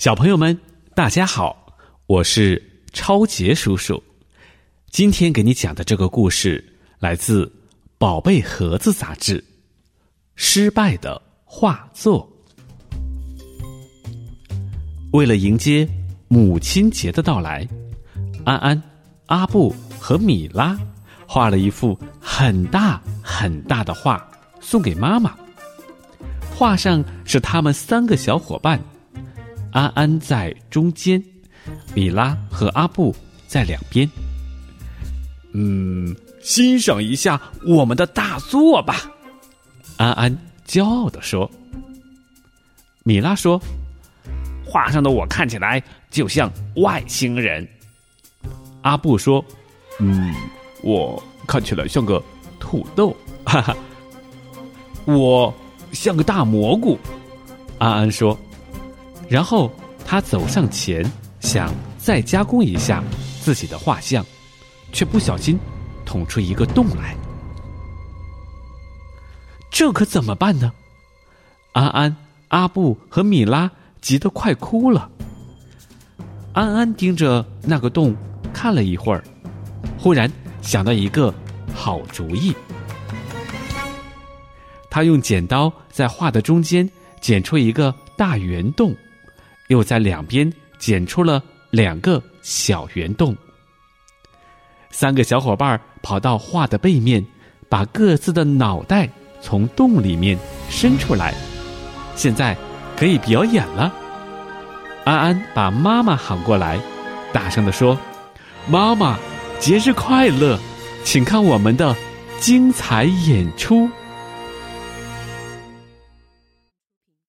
小朋友们，大家好，我是超杰叔叔。今天给你讲的这个故事来自《宝贝盒子》杂志，《失败的画作》。为了迎接母亲节的到来，安安、阿布和米拉画了一幅很大很大的画送给妈妈。画上是他们三个小伙伴。安安在中间，米拉和阿布在两边。嗯，欣赏一下我们的大作吧，安安骄傲的说。米拉说：“画上的我看起来就像外星人。”阿布说：“嗯，我看起来像个土豆，哈哈，我像个大蘑菇。”安安说。然后他走上前，想再加工一下自己的画像，却不小心捅出一个洞来。这可怎么办呢？安安、阿布和米拉急得快哭了。安安盯着那个洞看了一会儿，忽然想到一个好主意。他用剪刀在画的中间剪出一个大圆洞。又在两边剪出了两个小圆洞。三个小伙伴跑到画的背面，把各自的脑袋从洞里面伸出来。现在可以表演了。安安把妈妈喊过来，大声的说：“妈妈，节日快乐！请看我们的精彩演出。”